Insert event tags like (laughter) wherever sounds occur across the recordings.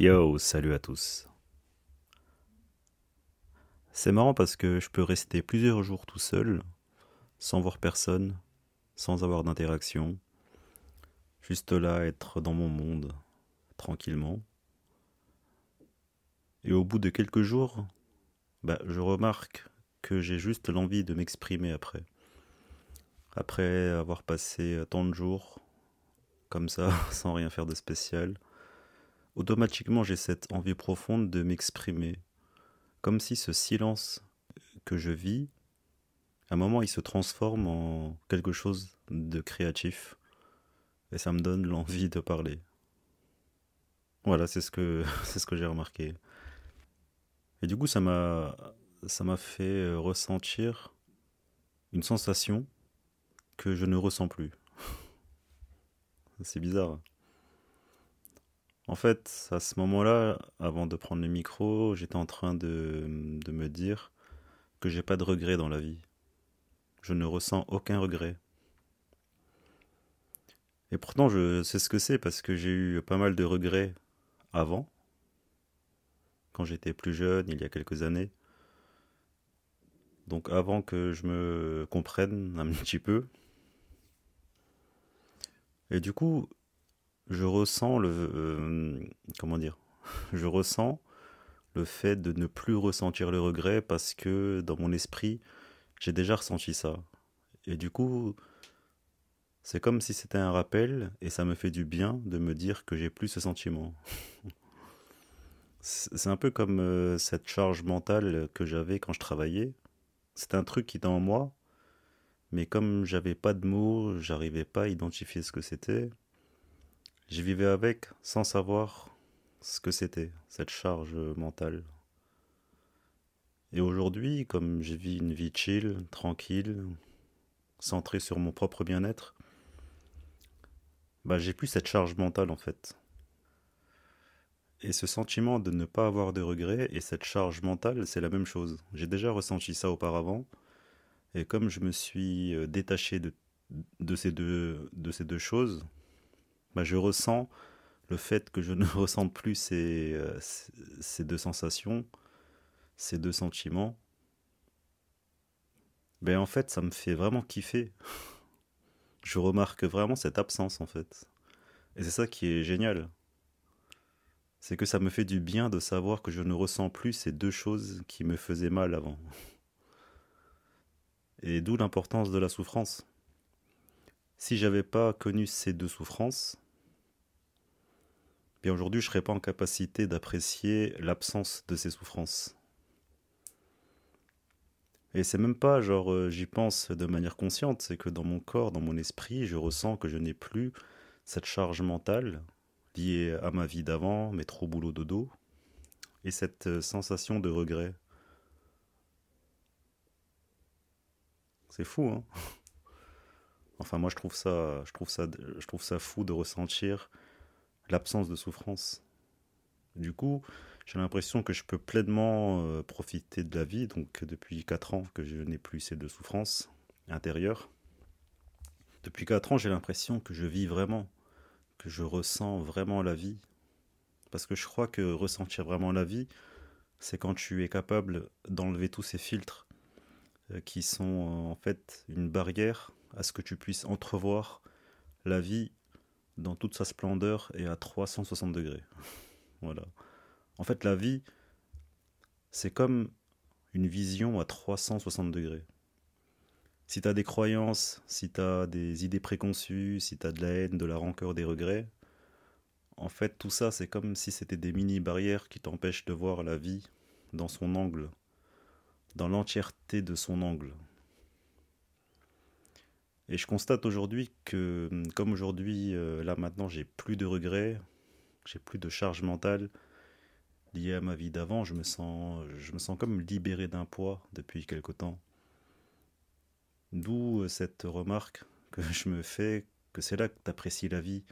Yo, salut à tous. C'est marrant parce que je peux rester plusieurs jours tout seul, sans voir personne, sans avoir d'interaction, juste là, être dans mon monde, tranquillement. Et au bout de quelques jours, bah, je remarque que j'ai juste l'envie de m'exprimer après. Après avoir passé tant de jours, comme ça, (laughs) sans rien faire de spécial, automatiquement j'ai cette envie profonde de m'exprimer. Comme si ce silence que je vis, à un moment il se transforme en quelque chose de créatif. Et ça me donne l'envie de parler. Voilà, c'est ce que, (laughs) c'est ce que j'ai remarqué. Et du coup, ça m'a, ça m'a fait euh, ressentir une sensation que je ne ressens plus. (laughs) c'est bizarre. En fait, à ce moment-là, avant de prendre le micro, j'étais en train de, de me dire que j'ai pas de regrets dans la vie. Je ne ressens aucun regret. Et pourtant, je sais ce que c'est parce que j'ai eu pas mal de regrets avant, quand j'étais plus jeune, il y a quelques années. Donc avant que je me comprenne un (laughs) petit peu. Et du coup, je ressens le euh, comment dire je ressens le fait de ne plus ressentir le regret parce que dans mon esprit j'ai déjà ressenti ça. Et du coup c'est comme si c'était un rappel et ça me fait du bien de me dire que j'ai plus ce sentiment. C'est un peu comme euh, cette charge mentale que j'avais quand je travaillais. C'est un truc qui était en moi mais comme j'avais pas de mots j'arrivais pas à identifier ce que c'était J'y vivais avec sans savoir ce que c'était, cette charge mentale. Et aujourd'hui, comme je vis une vie chill, tranquille, centrée sur mon propre bien-être, bah j'ai plus cette charge mentale en fait. Et ce sentiment de ne pas avoir de regrets et cette charge mentale, c'est la même chose. J'ai déjà ressenti ça auparavant. Et comme je me suis euh, détaché de, ces deux choses, bah, je ressens le fait que je (laughs) ne ressente plus ces, euh, ces deux sensations, ces deux sentiments. Ben en fait, ça me fait vraiment kiffer. (laughs) Je remarque vraiment cette absence en fait. Et c'est ça qui est génial. C'est que ça me fait du bien de savoir que je ne ressens plus ces deux choses qui me faisaient mal avant. Et d'où l'importance de la souffrance. Si j'avais pas connu ces deux souffrances, bien aujourd'hui je serais pas en capacité d'apprécier l'absence de ces souffrances. Et c'est même pas genre euh, j'y pense de manière consciente, c'est que dans mon corps, dans mon esprit, je ressens que je n'ai plus cette charge mentale liée à ma vie d'avant, mes trop boulot dodo, et cette euh, sensation de regret. C'est fou, hein (laughs) Enfin, moi, je trouve ça, je trouve ça fou de ressentir l'absence de souffrance. Du coup, j'ai l'impression que je peux pleinement euh, profiter de la vie. Donc, depuis 4 ans que je n'ai plus ces deux souffrances intérieures. Depuis 4 ans, j'ai l'impression que je vis vraiment, que je ressens vraiment la vie. Parce que je crois que ressentir vraiment la vie, c'est quand tu es capable d'enlever tous ces filtres euh, qui sont en fait une barrière à ce que tu puisses entrevoir la vie dans toute sa splendeur et à 360 degrés. (laughs) voilà. En fait, la vie, c'est comme une vision à 360 degrés. Si tu as des croyances, si tu as des idées préconçues, si tu as de la haine, de la rancœur, des regrets, en fait, tout ça, c'est comme si c'était des mini-barrières qui t'empêchent de voir la vie dans son angle, dans l'entièreté de son angle. Et je constate aujourd'hui que, comme aujourd'hui, euh, là maintenant, j'ai plus de regrets, j'ai plus de charge mentale liée à ma vie d'avant. Je me sens, je me sens comme libéré d'un poids depuis quelque temps. D'où euh, cette remarque que je me fais que c'est là que tu apprécies la vie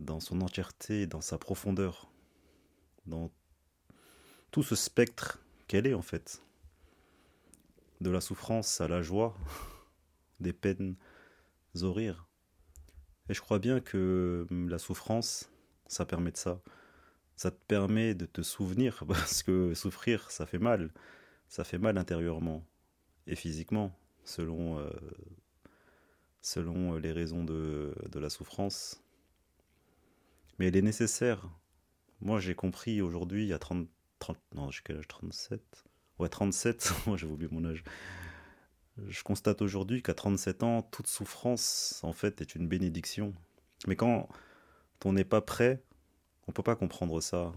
dans son entièreté, dans sa profondeur, dans tout ce spectre qu'elle est en fait. De la souffrance à la joie, des peines aux rires. Et je crois bien que hum, la souffrance, ça permet de ça. Ça te permet de te souvenir, (laughs) parce que souffrir, ça fait mal. Ça fait mal intérieurement et physiquement, selon, euh, selon les raisons de, de la souffrance. Mais elle est nécessaire. Moi, j'ai compris aujourd'hui, à 30, 30 non, âge 37 Ouais, 37, (laughs) moi j'ai oublié mon âge. Je constate aujourd'hui qu'à 37 ans, toute souffrance, en fait, est une bénédiction. Mais quand on n'est pas prêt, on ne peut pas comprendre ça.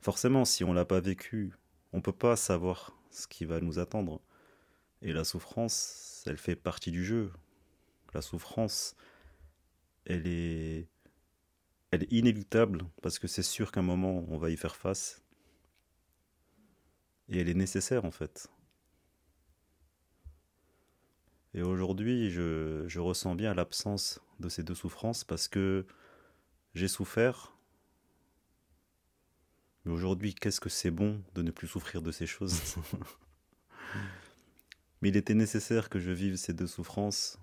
Forcément, si on ne l'a pas vécu, on ne peut pas savoir ce qui va nous attendre. Et la souffrance, elle fait partie du jeu. La souffrance, elle est, elle inéluctable parce que c'est sûr qu'à un moment, on va y faire face. Et elle est nécessaire en fait. Et aujourd'hui, je, je, ressens bien l'absence de ces deux souffrances parce que j'ai souffert. Mais aujourd'hui, qu'est-ce que c'est bon de ne plus souffrir de ces choses? (laughs) Mais il était nécessaire que je vive ces deux souffrances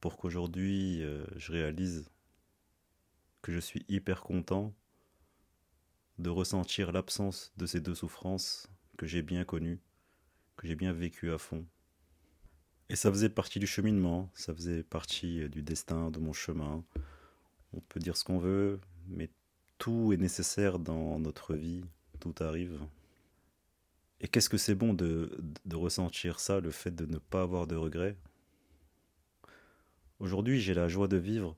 pour qu'aujourd'hui, euh, je réalise que je suis hyper content de ressentir l'absence de ces deux souffrances que j'ai bien connues, que j'ai bien vécues à fond. Et ça faisait partie du cheminement, ça faisait partie euh, du destin, de mon chemin. On peut dire ce qu'on veut, mais tout est nécessaire dans notre vie, tout arrive. Et qu'est-ce que c'est bon de, ressentir ça, le fait de ne pas avoir de regrets? Aujourd'hui, j'ai la joie de vivre.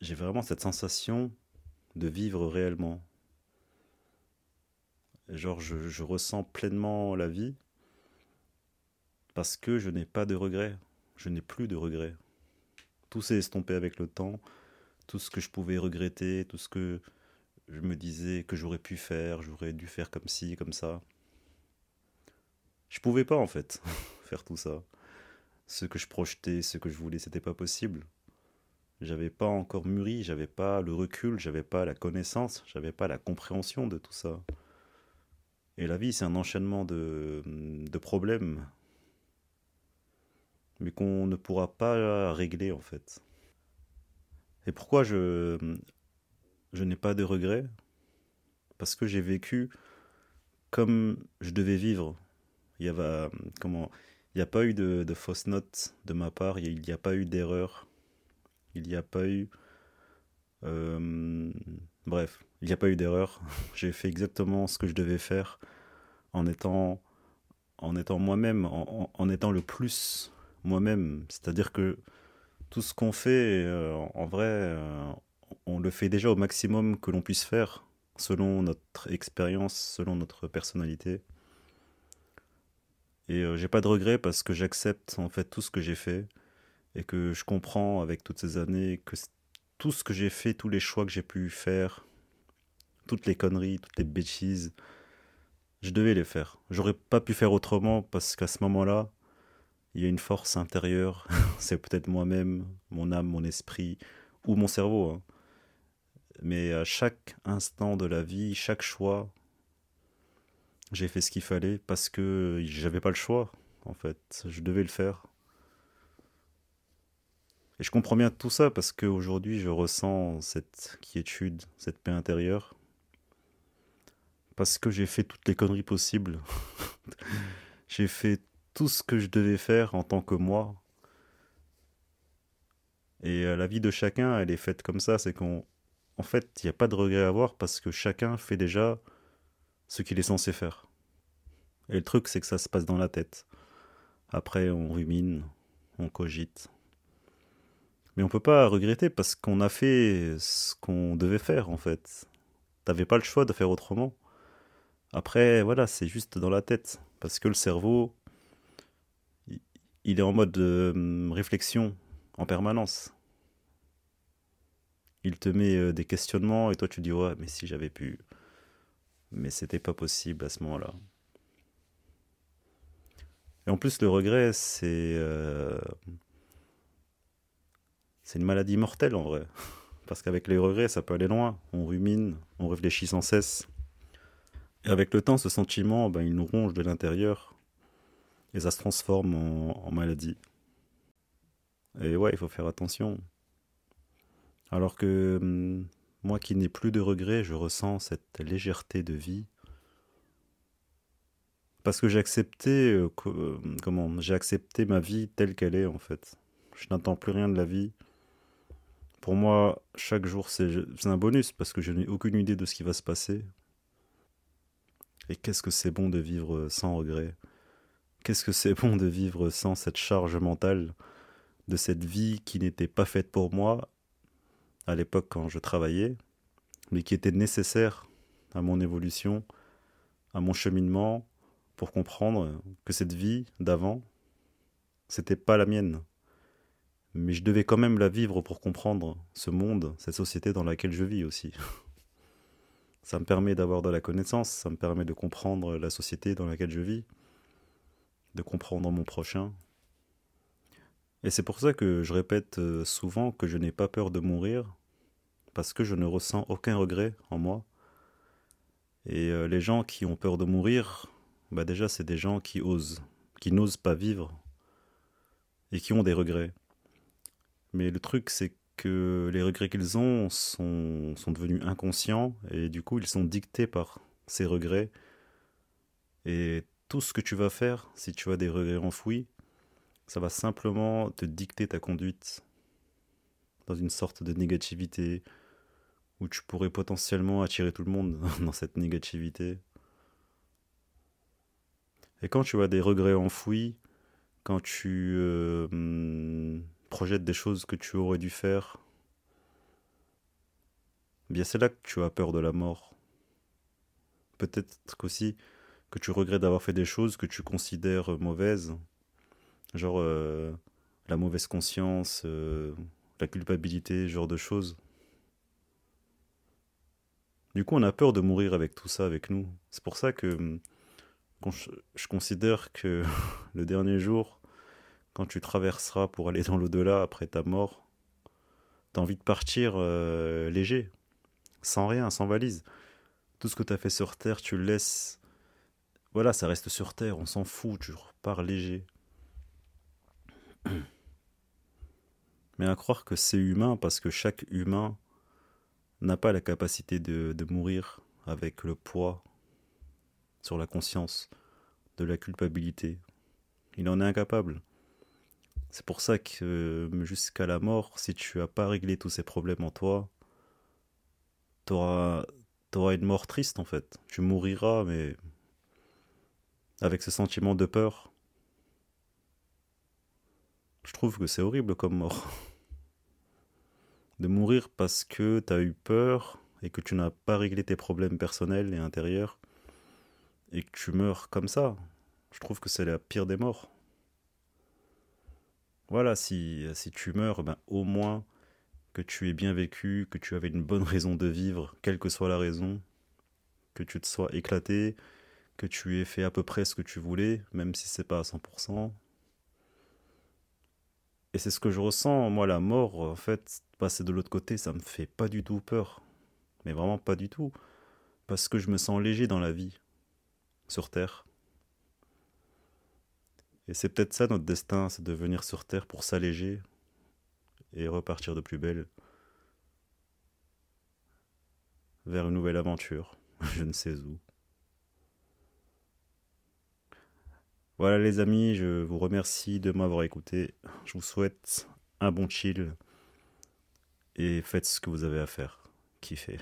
J'ai vraiment cette sensation de vivre réellement. Genre, je ressens pleinement la vie parce que je n'ai pas de regrets. Je n'ai plus de regrets. Tout s'est estompé avec le temps. Tout ce que je pouvais regretter, tout ce que je me disais que j'aurais pu faire, j'aurais dû faire comme ci, comme ça. Je pouvais pas en fait (laughs) faire tout ça. Ce que je projetais, ce que je voulais, c'était pas possible. J'avais pas encore mûri, j'avais pas le recul, j'avais pas la connaissance, j'avais pas la compréhension de tout ça. Et la vie, c'est un enchaînement de, de problèmes, mais qu'on ne pourra pas régler en fait. Et pourquoi je, je n'ai pas de regrets? Parce que j'ai vécu comme je devais vivre. Il n'y a pas eu de, fausses notes de ma part, il n'y a, pas eu d'erreur, il n'y a pas eu... Euh, bref, il n'y a pas eu d'erreur. (laughs) j'ai fait exactement ce que je devais faire en étant, en étant moi-même, en, étant le plus moi-même. C'est-à-dire que tout ce qu'on fait, euh, en vrai, euh, on le fait déjà au maximum que l'on puisse faire, selon notre expérience, selon notre personnalité. Et euh, j'ai pas de regrets parce que j'accepte en fait tout ce que j'ai fait et que je comprends avec toutes ces années que tout ce que j'ai fait, tous les choix que j'ai pu faire, toutes les conneries, toutes les bêtises, je devais les faire. J'aurais pas pu faire autrement parce qu'à ce moment-là, il y a une force intérieure, (laughs) c'est peut-être moi-même, mon âme, mon esprit ou mon cerveau. Hein. Mais à chaque instant de la vie, chaque choix, j'ai fait ce qu'il fallait parce que j'avais pas le choix, en fait. Je devais le faire. Et je comprends bien tout ça parce qu'aujourd'hui, je ressens cette quiétude, cette paix intérieure. Parce que j'ai fait toutes les conneries possibles. (laughs) j'ai fait tout ce que je devais faire en tant que moi. Et euh, la vie de chacun, elle est faite comme ça, c'est qu'en en fait, il n'y a pas de regret à avoir parce que chacun fait déjà ce qu'il est censé faire. Et le truc, c'est que ça se passe dans la tête. Après, on rumine, on cogite. Mais on peut pas regretter parce qu'on a fait ce qu'on devait faire, en fait. T'avais pas le choix de faire autrement. Après, voilà, c'est juste dans la tête. Parce que le cerveau, il est en mode euh, réflexion en permanence. Il te met euh, des questionnements et toi tu dis ouais mais si j'avais pu. Mais c'était pas possible à ce moment-là. Et en plus le regret c'est euh, c'est une maladie mortelle en vrai. (laughs) Parce qu'avec les regrets ça peut aller loin. On rumine, on réfléchit sans cesse. Et avec le temps ce sentiment ben, il nous ronge de l'intérieur et ça se transforme en, maladie. Et ouais, il faut faire attention. Alors que hum, moi qui n'ai plus de regrets, je ressens cette légèreté de vie. Parce que j'ai accepté, euh, euh, comment, j'ai accepté ma vie telle qu'elle est en fait. Je n'attends plus rien de la vie. Pour moi, chaque jour c'est un bonus parce que je n'ai aucune idée de ce qui va se passer. Et qu'est-ce que c'est bon de vivre sans regrets? Qu'est-ce que c'est bon de vivre sans cette charge mentale de cette vie qui n'était pas faite pour moi à l'époque quand je travaillais, mais qui était nécessaire à mon évolution, à mon cheminement, pour comprendre que cette vie d'avant, c'était pas la mienne. Mais je devais quand même la vivre pour comprendre ce monde, cette société dans laquelle je vis aussi. (laughs) Ça me permet d'avoir de la connaissance, ça me permet de comprendre la société dans laquelle je vis de comprendre mon prochain. Et c'est pour ça que je répète euh, souvent que je n'ai pas peur de mourir, parce que je ne ressens aucun regret en moi. Et euh, les gens qui ont peur de mourir, bah déjà c'est des gens qui osent, qui n'osent pas vivre, et qui ont des regrets. Mais le truc c'est que les regrets qu'ils ont sont, sont devenus inconscients, et du coup ils sont dictés par ces regrets. Et tout ce que tu vas faire, si tu as des regrets enfouis, ça va simplement te dicter ta conduite dans une sorte de négativité où tu pourrais potentiellement attirer tout le monde (laughs) dans cette négativité. Et quand tu as des regrets enfouis, quand tu euh, projettes des choses que tu aurais dû faire, eh bien c'est là que tu as peur de la mort. Peut-être qu'aussi que tu regrettes d'avoir fait des choses que tu considères mauvaises, genre euh, la mauvaise conscience, euh, la culpabilité, genre de choses. Du coup, on a peur de mourir avec tout ça avec nous. C'est pour ça que je, je, considère que (laughs) le dernier jour, quand tu traverseras pour aller dans l'au-delà après ta mort, t'as envie de partir euh, léger, sans rien, sans valise. Tout ce que tu as fait sur Terre, tu le laisses voilà, ça reste sur Terre, on s'en fout, tu repars léger. (clears throat) Mais à croire que c'est humain parce que chaque humain n'a pas la capacité de, mourir avec le poids sur la conscience de la culpabilité. Il en est incapable. C'est pour ça que jusqu'à la mort, si tu n'as pas réglé tous ces problèmes en toi, tu auras une mort triste en fait. Tu mouriras, mais avec ce sentiment de peur. Je trouve que c'est horrible comme mort. De mourir parce que tu as eu peur et que tu n'as pas réglé tes problèmes personnels et intérieurs et que tu meurs comme ça. Je trouve que c'est la pire des morts. Voilà, si, si tu meurs, ben, au moins que tu aies bien vécu, que tu avais une bonne raison de vivre, quelle que soit la raison, que tu te sois éclaté, que tu aies fait à peu près ce que tu voulais, même si c'est pas à 100%. Et c'est ce que je ressens, moi, la mort, en fait, passer de l'autre côté, ça me fait pas du tout peur. Mais vraiment pas du tout. Parce que je me sens léger dans la vie, sur Terre. Et c'est peut-être ça notre destin, c'est de venir sur Terre pour s'alléger et repartir de plus belle vers une nouvelle aventure, (laughs) je ne sais où. Voilà les amis, je vous remercie de m'avoir écouté. Je vous souhaite un bon chill et faites ce que vous avez à faire. Kiffez.